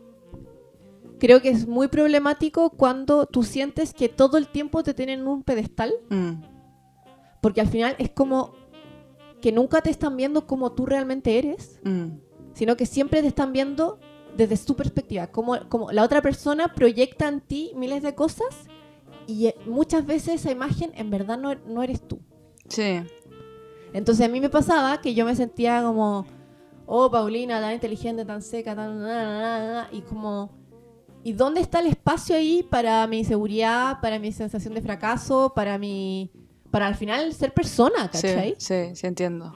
creo que es muy problemático cuando tú sientes que todo el tiempo te tienen en un pedestal, mm. porque al final es como que nunca te están viendo como tú realmente eres, mm. sino que siempre te están viendo desde su perspectiva, como, como la otra persona proyecta en ti miles de cosas y eh, muchas veces esa imagen en verdad no, no eres tú. Sí. Entonces a mí me pasaba que yo me sentía como, oh, Paulina, tan inteligente, tan seca, tan... y como... ¿Y dónde está el espacio ahí para mi inseguridad, para mi sensación de fracaso, para mi para al final ser persona, ¿cachai? Sí, sí, entiendo.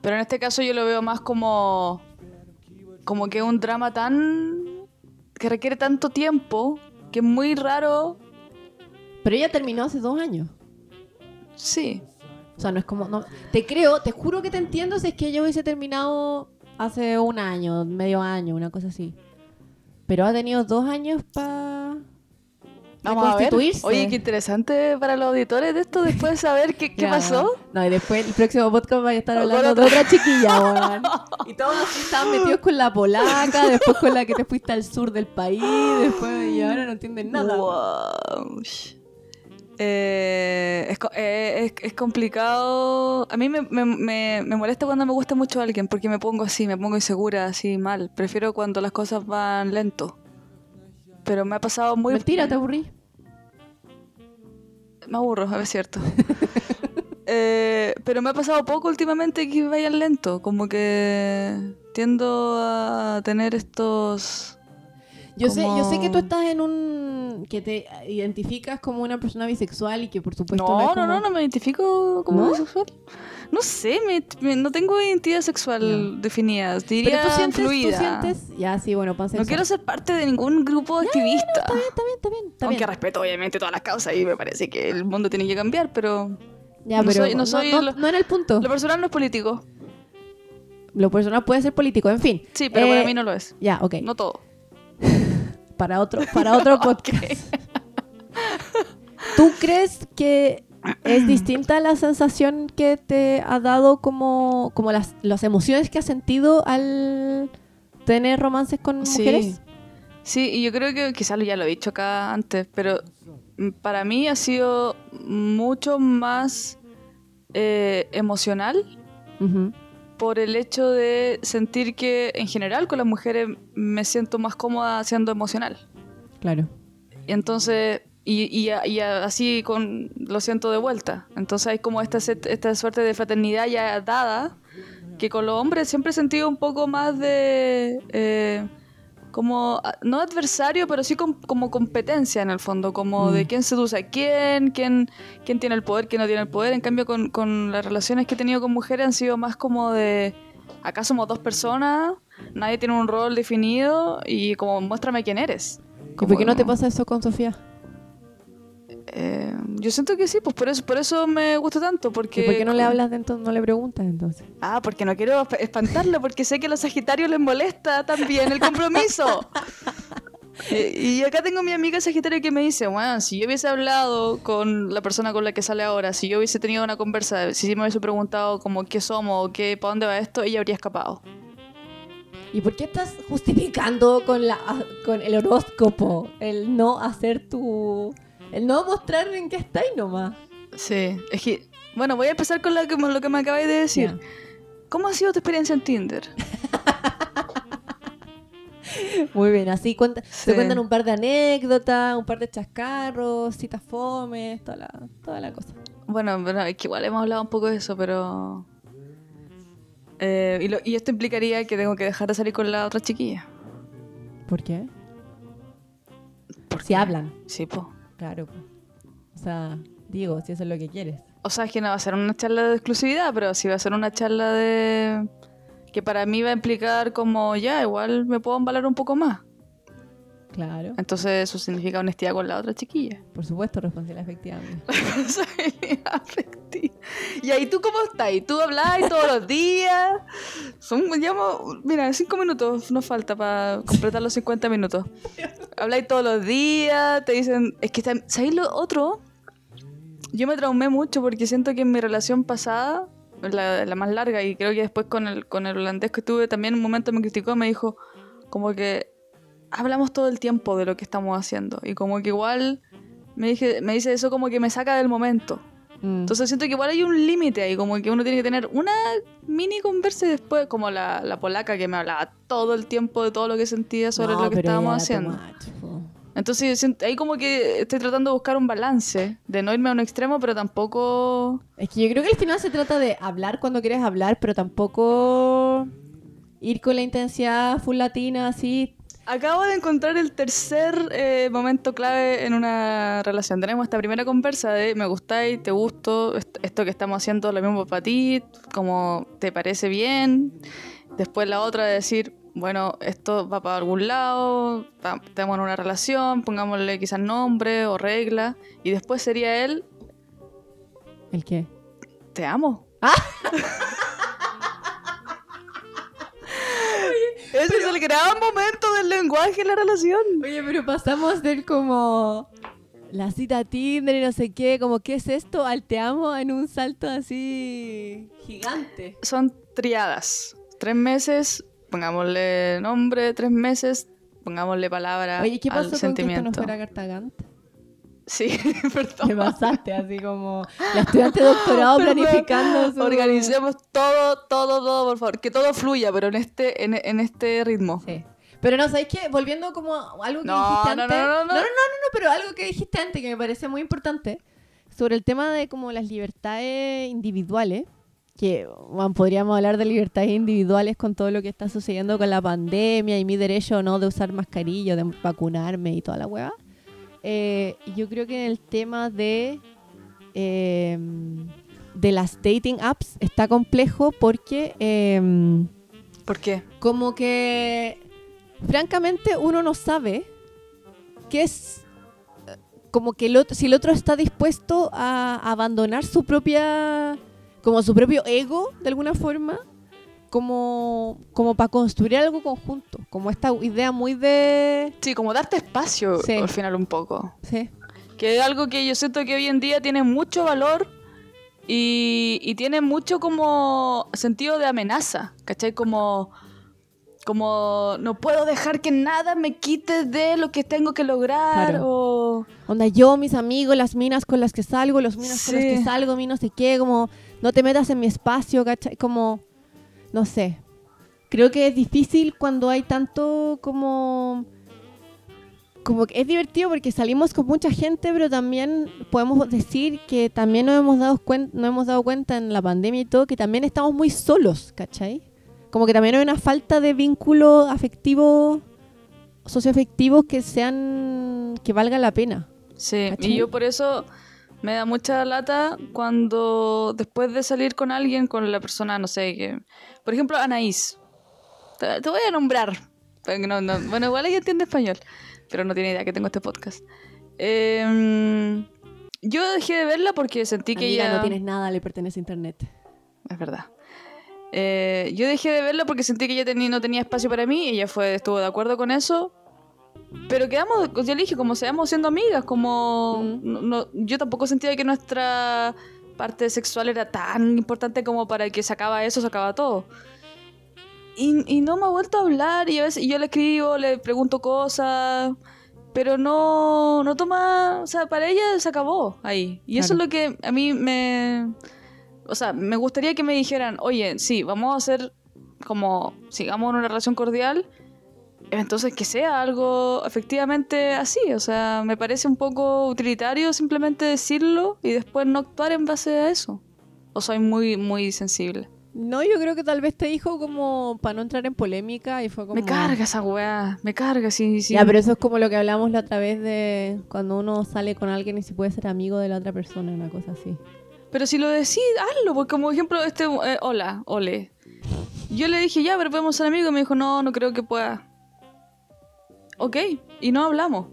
Pero en este caso yo lo veo más como. como que un drama tan. que requiere tanto tiempo que es muy raro. Pero ella terminó hace dos años. Sí. O sea, no es como. No, te creo, te juro que te entiendo si es que ella hubiese terminado hace un año, medio año, una cosa así. Pero ha tenido dos años para Vamos a ver. Oye, qué interesante para los auditores de esto después de saber qué, qué *laughs* pasó. No, y después el próximo podcast va a estar *laughs* hablando de otra chiquilla, *laughs* weón. Y todos así estaban metidos con la polaca, después con la que te fuiste al sur del país, después y ahora no entienden nada. Eh, eh, es, es, complicado. A mí me, me, me, molesta cuando me gusta mucho alguien porque me pongo así, me pongo insegura, así mal. Prefiero cuando las cosas van lento. Pero me ha pasado muy... Mentira, te aburrí. Me aburro, es cierto. *laughs* Eh, pero me ha pasado poco últimamente que vayan lento. Como que tiendo a tener estos yo sé, yo sé que tú estás en un que te identificas como una persona bisexual y que por supuesto no, no, no, no, me identifico como bisexual. No sé, me, no tengo identidad sexual definida, diría Pero tú sientes, fluida. ¿tú sientes? Ya, sí, bueno, No quiero ser parte de ningún grupo activista. está bien, está bien, está bien, está Aunque respeto obviamente todas las causas y me parece que el mundo tiene que cambiar, pero ya, no pero soy, no, soy no, era el punto. Lo personal no es político. Lo personal puede ser político, en fin. Sí, pero para eh, mí no lo es. Ya, ok. No todo. Para otro, para otro *laughs* podcast. ¿Tú crees que es distinta la sensación que te ha dado como, como las, las emociones que has sentido al tener romances con mujeres? Sí, y yo creo que quizás ya lo he dicho acá antes, pero para mí ha sido mucho más eh, emocional por el hecho de sentir que en general con las mujeres me siento más cómoda siendo emocional. Claro. Y entonces, y, así con, lo siento de vuelta. Entonces hay como esta, esta suerte de fraternidad ya dada, que con los hombres siempre he sentido un poco más de... Eh, como, no adversario, pero sí como competencia en el fondo, como de mm. quién seduce a quién, quién, quién tiene el poder, quién no tiene el poder. En cambio, con, con las relaciones que he tenido con mujeres han sido más como de, acá somos dos personas, nadie tiene un rol definido y como muéstrame quién eres. ¿Y por qué no te pasa eso con Sofía? Eh, yo siento que sí, pues por eso, por eso me gusta tanto. Porque, ¿Y por qué no le hablas de entonces, no le preguntas entonces? Ah, porque no quiero espantarlo, porque sé que a los Sagitarios les molesta también el compromiso. *laughs* y, acá tengo mi amiga Sagitario que me dice, bueno, si yo hubiese hablado con la persona con la que sale ahora, si yo hubiese tenido una conversa, si me hubiese preguntado como qué somos o qué, para dónde va esto, ella habría escapado. ¿Y por qué estás justificando con, la, con el horóscopo el no hacer tu el no mostrar en qué estáis nomás. Sí, es que, bueno, voy a empezar con lo que, lo que me acabáis de decir. ¿Cómo ha sido tu experiencia en Tinder? *laughs* Muy bien, así cuenta, te cuentan un par de anécdotas, un par de chascarros, citas fomes, toda la, toda la cosa. Bueno, bueno, es que igual hemos hablado un poco de eso, pero... Eh, y, lo, y, esto implicaría que tengo que dejar de salir con la otra chiquilla. ¿Por qué? Porque si hablan. Sí, pues. Claro. O sea, digo, si eso es lo que quieres. O sea, es que no va a ser una charla de exclusividad, pero sí va a ser una charla de... que para mí va a implicar como, ya, igual me puedo embalar un poco más. Claro. Entonces eso significa honestidad con la otra chiquilla. Por supuesto, responsabilidad efectiva. *laughs* responsabilidad afectiva. Y ahí tú cómo estás? ¿Y tú hablas todos los días? Son, llamo, mira, cinco minutos nos falta para completar los 50 minutos. Habláis todos los días, te dicen, es que, ¿sabéis lo otro? Yo me traumé mucho porque siento que en mi relación pasada, la, la más larga, y creo que después con el, con el holandés que tuve, también en un momento me criticó, me dijo como que hablamos todo el tiempo de lo que estamos haciendo. Y como que igual me, dije, me dice eso como que me saca del momento. Mm. Entonces siento que igual hay un límite ahí, como que uno tiene que tener una mini conversa y después, como la, la, polaca que me hablaba todo el tiempo de todo lo que sentía sobre lo que estábamos haciendo. Entonces ahí como que estoy tratando de buscar un balance, de no irme a un extremo, pero tampoco... Es que yo creo que al final se trata de hablar cuando quieres hablar, pero tampoco ir con la intensidad full latina así Acabo de encontrar el tercer eh, momento clave en una relación. Tenemos esta primera conversa de me gustáis, te gusto, esto que estamos haciendo lo mismo para ti, como te parece bien. Después la otra de decir, bueno, esto va para algún lado, tenemos una relación, pongámosle quizás nombre o regla. Y después sería él... ¿El qué? Te amo. ¡Ah! *laughs* Ese es el gran momento del lenguaje en la relación. Oye, pero pasamos del como la cita Tinder y no sé qué, como qué es esto al te amo en un salto así gigante. Son triadas. Tres meses, pongámosle nombre, tres meses, pongámosle palabra Oye, ¿qué pasó al sentimiento. Con que esto no fuera Sí, *laughs* perdón. Te pasaste así como la estudiante de doctorado planificando. Organicemos todo, todo, todo, por favor. Que todo fluya, pero en este, en, este ritmo. Sí. Pero no, ¿sabes qué? Volviendo como a algo que dijiste antes. No no no, no, no, no, no, pero algo que dijiste antes que me parece muy importante sobre el tema de como las libertades individuales que podríamos hablar de libertades individuales con todo lo que está sucediendo con la pandemia y mi derecho no de usar mascarilla, de vacunarme y toda la hueá. Eh, yo creo que en el tema de, eh, de las dating apps está complejo porque... Eh, ¿Por qué? Como que, francamente, uno no sabe qué es... Como que el otro, si el otro está dispuesto a abandonar su propia como su propio ego, de alguna forma, como, como para construir algo conjunto. Como esta idea muy de... Sí, como darte espacio al final un poco. Sí. Que es algo que yo siento que hoy en día tiene mucho valor y, y tiene mucho como sentido de amenaza, ¿cachai? Como como no puedo dejar que nada me quite de lo que tengo que lograr o onda yo mis amigos las minas con las que salgo los minas con las que salgo mi no sé qué como no te metas en mi espacio, ¿cachai? Como, no sé. Creo que es difícil cuando hay tanto como... Como que es divertido porque salimos con mucha gente, pero también podemos decir que también nos hemos dado, cuenta, nos hemos dado cuenta en la pandemia y todo que también estamos muy solos, ¿cachai? Como que también hay una falta de vínculos afectivos, socioafectivos que sean, que valga la pena. Sí, y yo por eso me da mucha lata cuando después de salir con alguien, con la persona, no sé, que... Por ejemplo, Anaís. Te, voy a nombrar. bueno, igual ella entiende español, pero no tiene idea que tengo este podcast. Em, yo dejé de verla porque sentí que ella... no tienes nada, le pertenece a internet. Es verdad. Eh, yo dejé de verla porque sentí que ella no tenía espacio para mí. Ella fue, estuvo de acuerdo con eso. Pero quedamos, ya le dije, como seamos siendo amigas, como... No, yo tampoco sentía que nuestra parte sexual era tan importante como para que se acaba eso, se acaba todo. Y, y no me ha vuelto a hablar y a veces yo le escribo, le pregunto cosas, pero no, no toma, o sea, para ella se acabó ahí. Y eso es lo que a mí me, o sea, me gustaría que me dijeran, oye, sí, vamos a hacer como, sigamos en una relación cordial, entonces que sea algo efectivamente así, o sea, me parece un poco utilitario simplemente decirlo y después no actuar en base a eso. O soy muy, muy sensible. No, yo creo que tal vez te dijo como para no entrar en polémica y fue como... Me carga esa weá, me carga, sí, sí. Ya, pero eso es como lo que hablamos la otra vez de cuando uno sale con alguien y se puede ser amigo de la otra persona, una cosa así. Pero si lo decís, hazlo, porque como ejemplo, este, eh, hola, ole. Yo le dije, ya, pero podemos ser amigos, y me dijo, no, no creo que pueda ok, y no hablamos.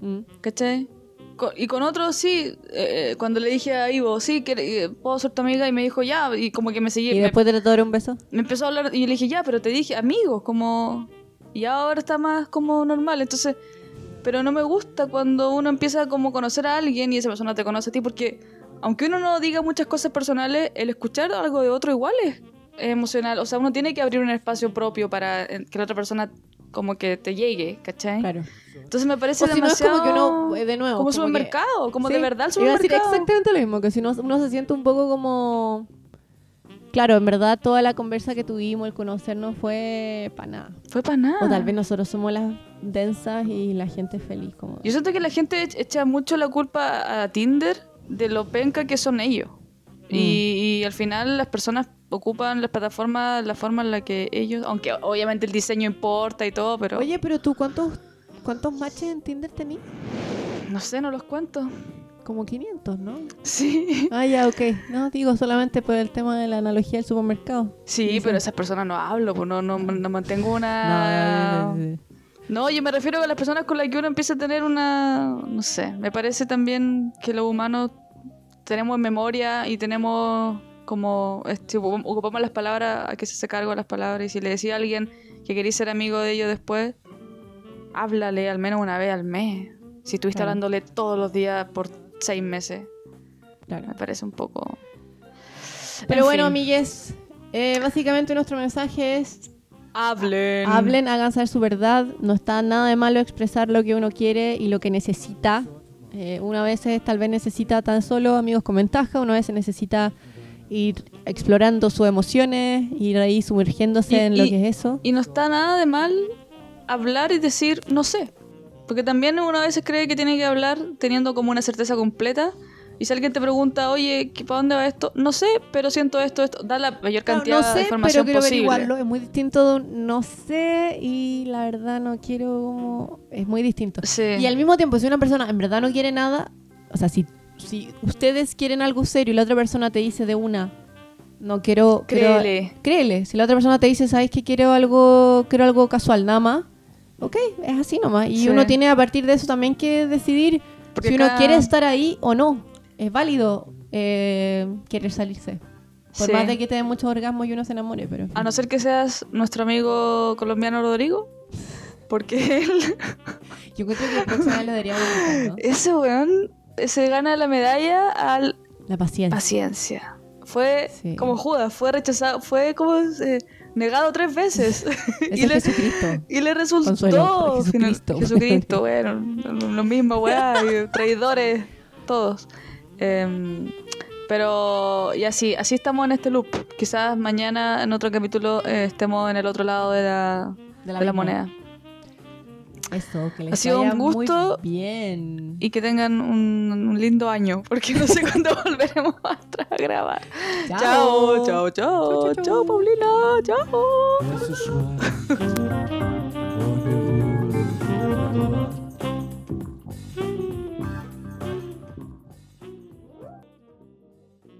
Mm. ¿Cachai? y con otros sí, eh, cuando le dije a Ivo, sí, que, eh, puedo ser tu amiga, y me dijo ya, y como que me seguía. ¿Y después de dar un beso? Me empezó a hablar, y le dije ya, pero te dije amigos, como. Y ahora está más como normal, entonces. Pero no me gusta cuando uno empieza como a conocer a alguien y esa persona te conoce a ti, porque aunque uno no diga muchas cosas personales, el escuchar algo de otro igual es emocional. O sea, uno tiene que abrir un espacio propio para que la otra persona como que te llegue, ¿cachai? Claro. Entonces me parece demasiado... como que uno, eh, de nuevo... Como, supermercado, como de verdad el supermercado. Iba a decir exactamente lo mismo, que si uno, uno se siente un poco como... Claro, en verdad toda la conversa que tuvimos, el conocernos fue para nada. Fue para nada. O tal vez nosotros somos las densas y la gente feliz. Como... Yo siento que la gente echa mucho la culpa a Tinder de lo penca que son ellos. Mm. y, al final las personas ocupan las plataformas la forma en la que ellos, aunque obviamente el diseño importa y todo, pero... Oye, pero tú, ¿cuántos, cuántos matches en Tinder tenías? No sé, no los cuento. Como 500, ¿no? Sí. Ah, ya, ok. No, digo solamente por el tema de la analogía del supermercado. Sí, pero esas personas no hablo, pues no, no, no mantengo una... No, no, yo me refiero a las personas con las que uno empieza a tener una... No sé, me parece también que los humanos tenemos memoria y tenemos como este, ocupamos las palabras, a que se hace cargo de las palabras. Y si le decía a alguien que quería ser amigo de ellos después, háblale al menos una vez al mes. Si estuviste hablándole todos los días por seis meses. Me parece un poco. Pero bueno, amigues, eh, básicamente nuestro mensaje es. Hablen. Hablen, hagan saber su verdad. No está nada de malo expresar lo que uno quiere y lo que necesita Eh, una vez tal vez necesita tan solo amigos con ventaja, una vez necesita ir explorando sus emociones, ir ahí sumergiéndose en lo que es eso. Y no está nada de mal hablar y decir, no sé. Porque también uno a veces cree que tiene que hablar teniendo como una certeza completa y si alguien te pregunta, oye, ¿para dónde va esto? No sé, pero siento esto, esto. Da la mayor cantidad no, sé, de información pero posible. Es muy distinto no sé y la verdad no quiero Es muy distinto. Y al mismo tiempo, si una persona en verdad no quiere nada, o sea, si, si ustedes quieren algo serio y la otra persona te dice de una, no quiero... Créele. créele. Si la otra persona te dice, ¿sabes que quiero algo, quiero algo casual, nada más? Ok, es así nomás. Y uno tiene a partir de eso también que decidir si uno quiere estar ahí o no es válido eh, querer salirse. Por más de que te den muchos orgasmos y uno se enamore, pero... A no ser que seas nuestro amigo colombiano Rodrigo, porque él... *laughs* Yo creo que la próxima vez lo deberíamos ¿no? Ese weón se gana la medalla al... La paciencia. Paciencia. Fue como Judas, fue rechazado, fue como... Eh, negado tres veces. *laughs* y, le, Jesucristo. y le resultó. Jesucristo. Jesucristo, bueno, lo mismo, weá, traidores, todos. Em, pero y así, así estamos en este loop. Quizás mañana en otro capítulo eh, estemos en el otro lado de la, de la, moneda. Eso, que les ha sido un gusto bien. y que tengan un, lindo año, porque no sé *laughs* cuándo volveremos a grabar. Chao, chao, chao, chao, chao, Paulina, chao.